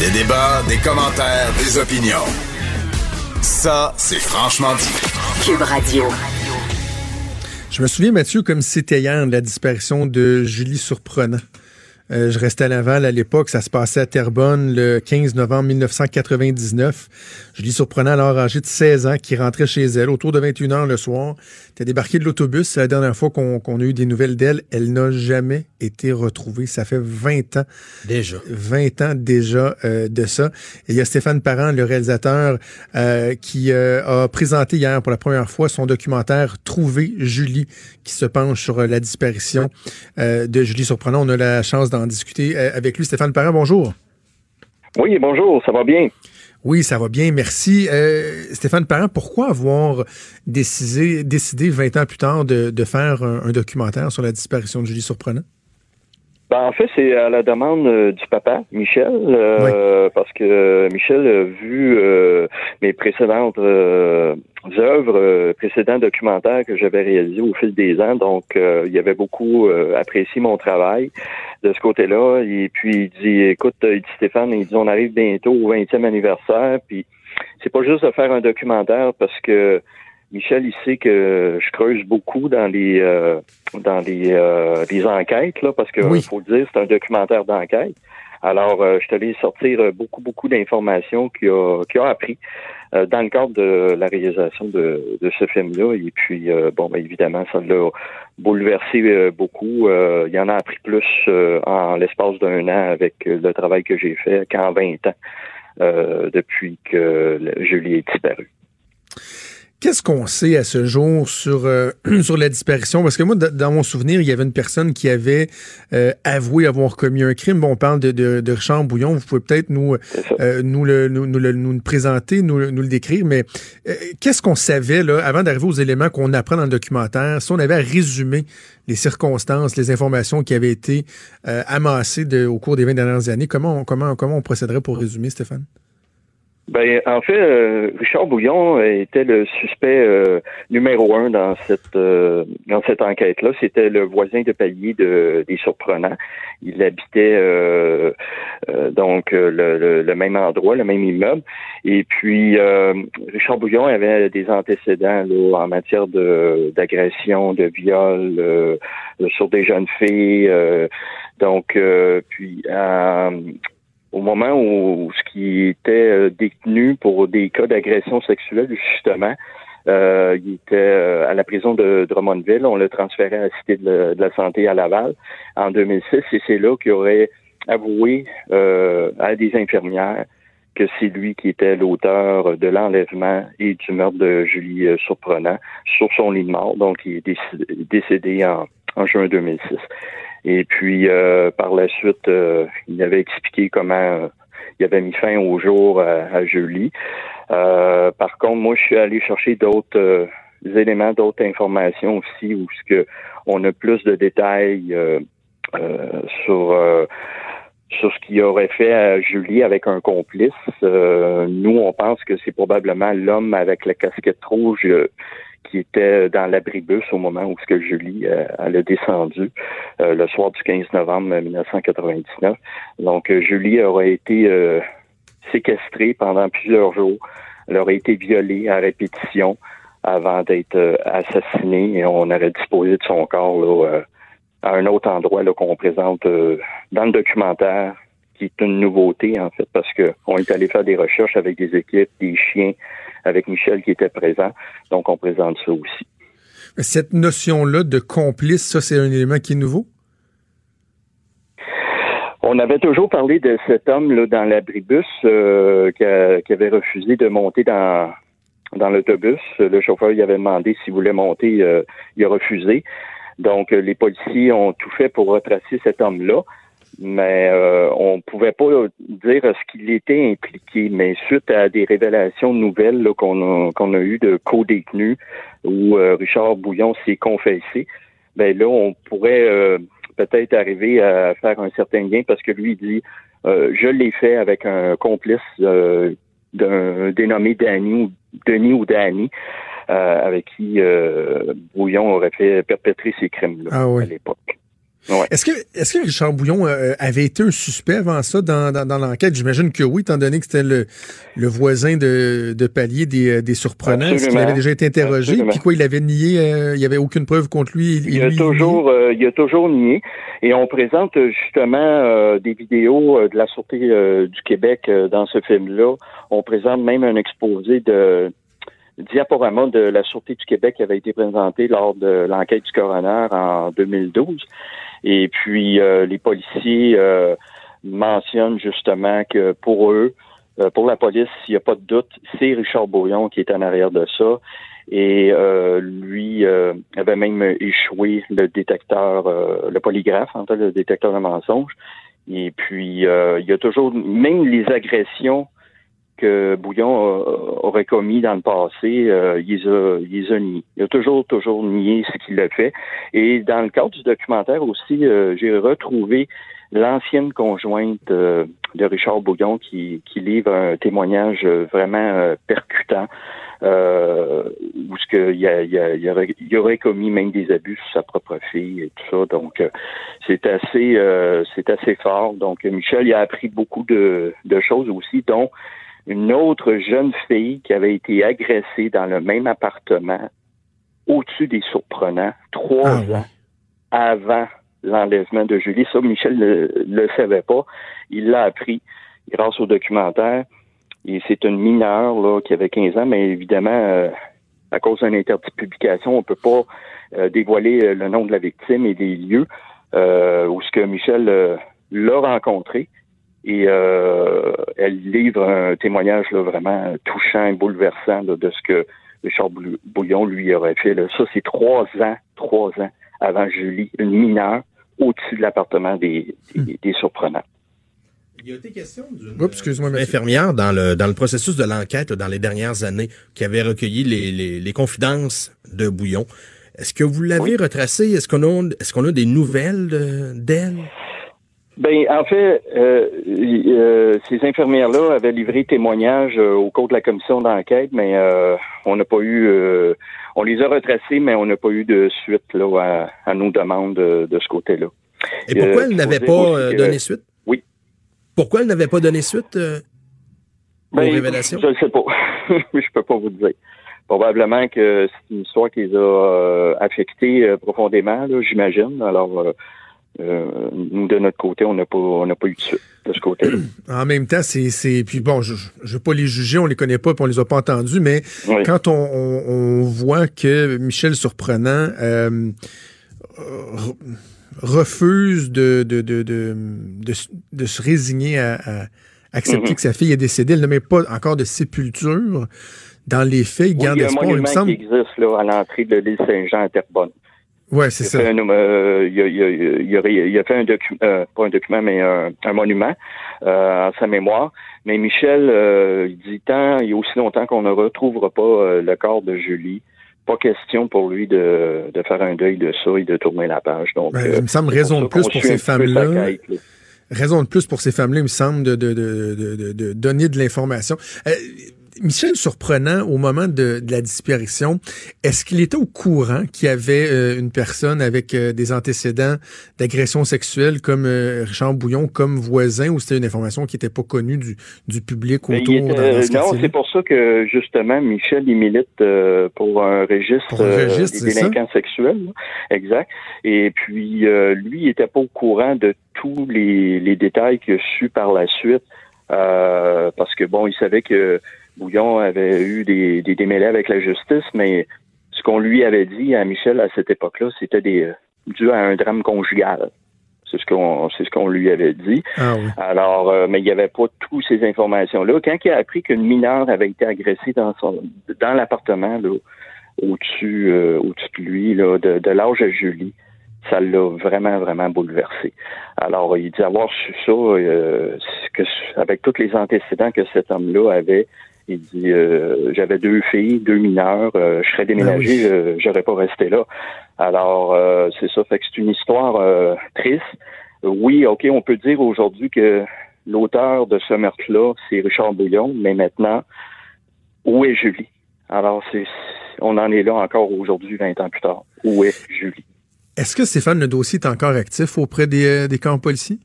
Des débats, des commentaires, des opinions. Ça, c'est franchement dit. Cube Radio. Je me souviens, Mathieu, comme c'était hier, de la disparition de Julie Surprenant. Euh, je restais à Laval à l'époque. Ça se passait à Terrebonne le 15 novembre 1999. Julie Surprenant, alors âgée de 16 ans, qui rentrait chez elle autour de 21 h le soir. Elle débarquée de l'autobus. C'est la dernière fois qu'on a eu des nouvelles d'elle. Elle n'a jamais été retrouvée. Ça fait 20 ans. Déjà. 20 ans déjà euh, de ça. Et il y a Stéphane Parent, le réalisateur, euh, qui a présenté hier pour la première fois son documentaire Trouver Julie, qui se penche sur la disparition de Julie Surprenant. On a la chance d'en discuter euh, avec lui. Stéphane Parent, bonjour. Oui, bonjour, ça va bien? Oui, ça va bien, merci. Euh, Stéphane Parent, pourquoi avoir décidé, décidé 20 ans plus tard de, faire un, documentaire sur la disparition de Julie Surprenant? Ben, en fait, c'est à la demande euh, du papa, Michel, parce que Michel a vu mes précédentes œuvres, précédents documentaires que j'avais réalisés au fil des ans, donc il avait beaucoup apprécié mon travail de ce côté-là. Et puis il dit, écoute, il dit Stéphane, il dit on arrive bientôt au 20e anniversaire, puis c'est pas juste de faire un documentaire parce que Michel, il sait que je creuse beaucoup dans les euh, dans les, euh, les enquêtes, là, parce que faut le dire, c'est un documentaire d'enquête. Alors, euh, je te vais sortir beaucoup, beaucoup d'informations qu'il a, qu'il a appris. Euh, dans le cadre de la réalisation de, ce film-là. Et puis, euh, bon, ben, évidemment, ça l'a bouleversé euh, beaucoup. il y en a appris plus en l'espace d'un an avec le travail que j'ai fait qu'en 20 ans depuis que Julie est disparue. Qu'est-ce qu'on sait à ce jour sur euh, sur la disparition? Parce que moi, dans mon souvenir, il y avait une personne qui avait euh, avoué avoir commis un crime. Bon, on parle de, de, Richard Bouillon. Vous pouvez peut-être nous euh, nous, le, nous, nous, le, nous présenter, nous, nous le décrire. Mais qu'est-ce qu'on savait là avant d'arriver aux éléments qu'on apprend dans le documentaire? Si on avait à résumer les circonstances, les informations qui avaient été amassées de, au cours des 20 dernières années, comment comment comment on procéderait pour résumer, Stéphane? Ben, en fait, euh, Richard Bouillon était le suspect euh, numéro un dans cette euh, dans cette enquête-là. C'était le voisin de palier de, des surprenants. Il habitait donc le, le, même endroit, le même immeuble. Et puis Richard Bouillon avait des antécédents là, en matière de d'agression, de viol sur des jeunes filles. donc, puis au moment où ce qui était euh, détenu pour des cas d'agression sexuelle, justement, euh, il était euh, à la prison de Drummondville. On l'a transféré à la Cité de, la Santé à Laval en 2006 et c'est là qu'il aurait avoué à des infirmières que c'est lui qui était l'auteur de l'enlèvement et du meurtre de Julie Surprenant sur son lit de mort. Donc, il est décédé en, en juin 2006. Et puis, euh, par la suite, euh, il avait expliqué comment euh, il avait mis fin au jour à, Julie. par contre, moi, je suis allé chercher d'autres éléments, d'autres informations aussi, où ce que on a plus de détails sur sur ce qu'il aurait fait à Julie avec un complice. nous, on pense que c'est probablement l'homme avec la casquette rouge qui était dans l'abribus au moment où ce que Julie euh, elle a descendu euh, le soir du 15 novembre 1999. Donc euh, Julie aurait été séquestrée pendant plusieurs jours. Elle aurait été violée à répétition avant d'être assassinée et on aurait disposé de son corps là, à un autre endroit qu'on présente dans le documentaire qui est une nouveauté en fait parce qu'on est allé faire des recherches avec des équipes, des chiens, avec Michel qui était présent. Donc, on présente ça aussi. Cette notion-là de complice, ça, c'est un élément qui est nouveau? On avait toujours parlé de cet homme-là dans l'abribus euh, qui, avait refusé de monter dans, dans l'autobus. Le chauffeur lui avait demandé s'il voulait monter, euh, il a refusé. Donc, les policiers ont tout fait pour retracer cet homme-là mais euh, on pouvait pas dire ce qu'il était impliqué. Mais suite à des révélations nouvelles qu'on a, qu'on a eues de co-détenus où euh, Richard Bouillon s'est confessé, ben là, on pourrait euh, peut-être arriver à faire un certain lien parce que lui dit euh, je l'ai fait avec un complice d'un dénommé Danny ou Denis ou Danny. avec qui Bouillon aurait fait perpétrer ces crimes-là ah à l'époque. Est-ce que, est-ce que Richard Bouillon euh, avait été un suspect avant ça dans, dans, l'enquête? J'imagine que oui, étant donné que c'était le, le voisin de, de palier des, des surprenants. Est-ce qu'il avait déjà été interrogé? Puis quoi, il avait nié, il n'y avait aucune preuve contre lui? Il, a toujours, il a toujours nié. Et on présente justement des vidéos de la Sûreté du Québec dans ce film-là. On présente même un exposé de diaporama de la Sûreté du Québec qui avait été présenté lors de l'enquête du coroner en 2012. Et puis, euh, les policiers euh, mentionnent justement que pour eux, euh, pour la police, il n'y a pas de doute, c'est Richard Bouillon qui est en arrière de ça. Et lui avait même échoué le détecteur, le polygraphe, en fait, le détecteur de mensonges. Et puis, il y a toujours, même les agressions que Bouillon aurait commis dans le passé, euh, il, a, il, a nié. Il a toujours, toujours nié ce qu'il a fait. Et dans le cadre du documentaire aussi, euh, j'ai retrouvé l'ancienne conjointe euh, de Richard Bouillon qui, qui livre un témoignage vraiment percutant. où ce que il, a, il, aurait, commis même des abus sur sa propre fille et tout ça. Donc c'est assez c'est assez fort. Donc Michel il a appris beaucoup de choses aussi, dont une autre jeune fille qui avait été agressée dans le même appartement au-dessus des surprenants trois ah ans avant l'enlèvement de Julie. Ça, Michel ne le, savait pas. Il l'a appris grâce au documentaire. Et c'est une mineure là, qui avait 15 ans, mais évidemment, euh, à cause d'un interdit de publication, on ne peut pas euh, dévoiler euh, le nom de la victime et des lieux où ce que Michel l'a rencontré. Et euh, elle livre un témoignage là, vraiment touchant et bouleversant de ce que Richard Bouillon lui aurait fait. Ça, c'est trois ans, trois ans avant Julie, une mineure au-dessus de l'appartement des, des, hmm. surprenants. Il y a été question d'une infirmière dans le, dans le processus de l'enquête dans les dernières années qui avait recueilli les, les, les confidences de Bouillon. Est-ce que vous l'avez retracé? Est-ce qu'on a, est-ce qu'on a des nouvelles d'elle? Ben, en fait, euh, euh, ces infirmières-là avaient livré témoignage euh, au cours de la commission d'enquête, mais on n'a pas eu, on les a retracés, mais on n'a pas eu de suite là à, nos demandes de, ce côté-là. Et pourquoi elle n'avait pas donné suite? Oui. Pourquoi elle n'avait pas donné suite aux ben, révélations? Je ne sais pas. je peux pas vous dire. Probablement que c'est une histoire qui les a affectés profondément, j'imagine. Alors euh, nous, de notre côté, on n'a pas, on n'a pas eu de de ce côté-là. En même temps, c'est, puis bon, je, je veux pas les juger, on les connaît pas, puis on les a pas entendus, mais quand on, on, voit que Michel Surprenant euh, refuse de de, de, de, de, se résigner à, accepter mm-hmm. que sa fille est décédée, elle ne met pas encore de sépulture. Dans les faits, il garde espoir. Il y a un monument qui existe là, à l'entrée de l'île Saint-Jean à Terrebonne. Ouais, c'est ça. Euh, il, a, il, a, fait un document, euh, pas un document, mais un, monument euh, en sa mémoire. Mais Michel, il dit tant, il y a aussi longtemps qu'on ne retrouvera pas le corps de Julie. Pas question pour lui de, de faire un deuil de ça et de tourner la page. Donc, ben, il me semble raison de plus pour ces femmes-là. Raison de plus pour ces femmes-là, il me semble, de, de, de, de donner de l'information. Michel Surprenant, au moment de, la disparition, est-ce qu'il était au courant qu'il y avait euh, une personne avec euh, des antécédents d'agression sexuelle comme euh, Richard Bouillon, comme voisin, ou c'était une information qui n'était pas connue du, du public ben, autour dans, ce Non, c'est pour ça que, justement, Michel, il milite pour un registre, des délinquants sexuels. Exact. Et puis, lui, il n'était pas au courant de tous les, les détails qu'il a su par la suite. parce que bon, il savait que Bouillon avait eu des, des démêlés avec la justice, mais ce qu'on lui avait dit à Michel à cette époque-là, c'était des euh, dû à un drame conjugal. C'est ce qu'on c'est ce qu'on lui avait dit. Ah Alors, euh, mais il n'y avait pas toutes ces informations-là. Quand il a appris qu'une mineure avait été agressée dans son dans l'appartement au-dessus euh, au-dessus de lui, là, de, de l'âge à Julie, ça l'a vraiment, vraiment bouleversé. Alors, il dit avoir su ça, que, avec tous les antécédents que cet homme-là avait, il dit euh, j'avais deux filles, deux mineurs, euh, je serais déménagé, ben j'aurais pas resté là. Alors euh, c'est ça, fait que c'est une histoire triste. Oui, ok, on peut dire aujourd'hui que l'auteur de ce meurtre-là, c'est Richard Bouillon, mais maintenant, où est Julie? Alors c'est on en est là encore aujourd'hui, 20 ans plus tard. Où est Julie? Est-ce que Stéphane, le dossier est encore actif auprès des, des camps policiers?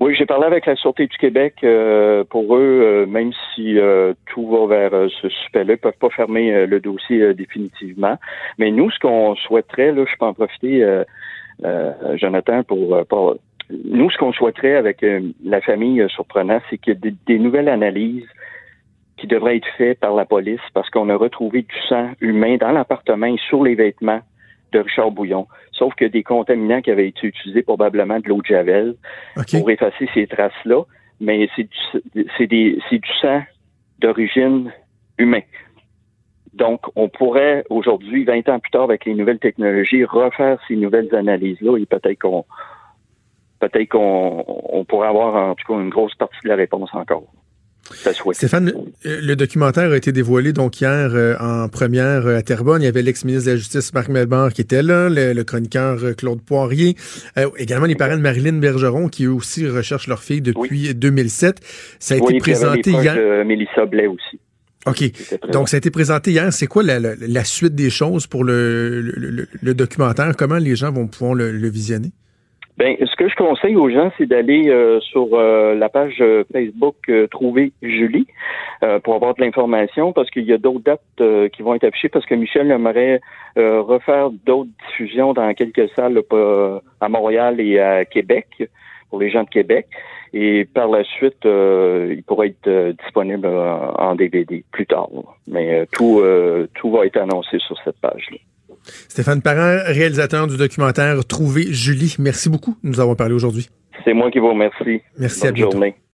Oui, j'ai parlé avec la Sûreté du Québec. Euh, pour eux, euh, même si euh, tout va vers ce suspect-là, ils peuvent pas fermer le dossier définitivement. Mais nous, ce qu'on souhaiterait, là, je peux en profiter, Jonathan, pour, pour, nous, ce qu'on souhaiterait avec la famille surprenant, c'est qu'il y ait des, nouvelles analyses qui devraient être faites par la police parce qu'on a retrouvé du sang humain dans l'appartement et sur les vêtements de Richard Bouillon. Sauf que des contaminants qui avaient été utilisés, probablement de l'eau de Javel, pour effacer ces traces-là. Mais c'est du, du sang d'origine humaine. Donc, on pourrait aujourd'hui, 20 ans plus tard, avec les nouvelles technologies, refaire ces nouvelles analyses-là et peut-être qu'on peut-être qu'on pourrait avoir en tout cas une grosse partie de la réponse encore. Stéphane, le documentaire a été dévoilé donc hier euh, en première euh, à Terrebonne. Il y avait l'ex-ministre de la Justice Marc Melbar qui était là, le, chroniqueur euh, Claude Poirier, également les parents de Marilyn Bergeron qui eux aussi recherchent leur fille depuis 2007. Ça a été présenté hier. De Mélissa Blais aussi. OK. Donc, ça a été présenté hier. C'est quoi la, suite des choses pour le, documentaire? Comment les gens vont pouvoir le visionner? Ben, ce que je conseille aux gens, c'est d'aller euh, sur euh, la page euh, Facebook Trouver Julie pour avoir de l'information parce qu'il y a d'autres dates qui vont être affichées parce que Michel aimerait refaire d'autres diffusions dans quelques salles à Montréal et à Québec pour les gens de Québec. Et par la suite, il pourrait être disponible en DVD plus tard. Mais tout, tout va être annoncé sur cette page-là. Stéphane Parent, réalisateur du documentaire Trouver Julie, merci beaucoup nous avoir parlé aujourd'hui. C'est moi qui vous remercie. Merci à bientôt. journée.